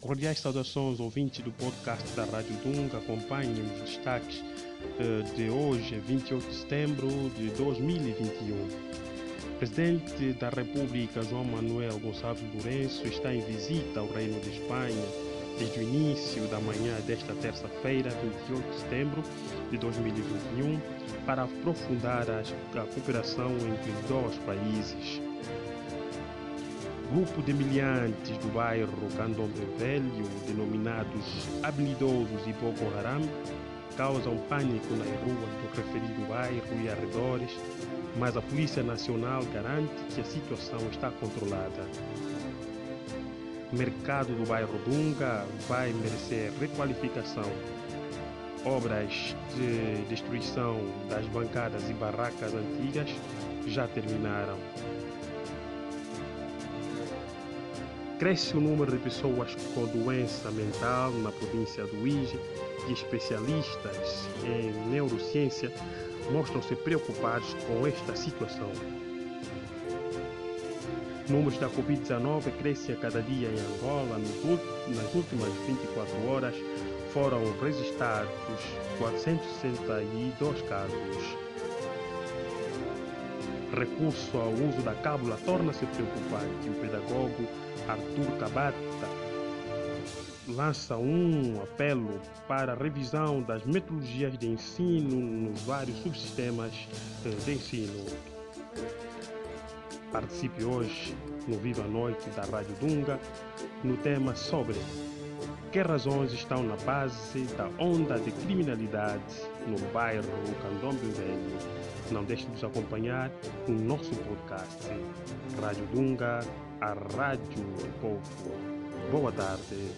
Cordiais saudações ouvintes do podcast da Rádio Dunga. Acompanhem os destaques eh, de hoje, 28 de setembro de 2021. O presidente da República, João Manuel Gonçalves Lourenço, está em visita ao Reino de Espanha desde o início da manhã desta terça-feira, 28 de setembro de 2021, para aprofundar a cooperação entre os dois países. Grupo de miliantes do bairro Candomblé Velho, denominados habilidosos e Boko Haram, causam pânico nas ruas do referido bairro e arredores, mas a Polícia Nacional garante que a situação está controlada. O mercado do bairro Dunga vai merecer requalificação. Obras de destruição das bancadas e barracas antigas já terminaram. Cresce o número de pessoas com doença mental na província do Ige e especialistas em neurociência mostram-se preocupados com esta situação. Números da Covid-19 crescem a cada dia em Angola. Nas últimas 24 horas foram registrados 462 casos. Recurso ao uso da cábula torna-se preocupante. O pedagogo Arthur Cabata lança um apelo para a revisão das metodologias de ensino nos vários subsistemas de ensino. Participe hoje no Viva a Noite da Rádio Dunga no tema sobre que razões estão na base da onda de criminalidade no bairro Candomblé Velho. Não deixe de nos acompanhar no nosso podcast. Rádio Dunga, a Rádio do Povo. Boa tarde.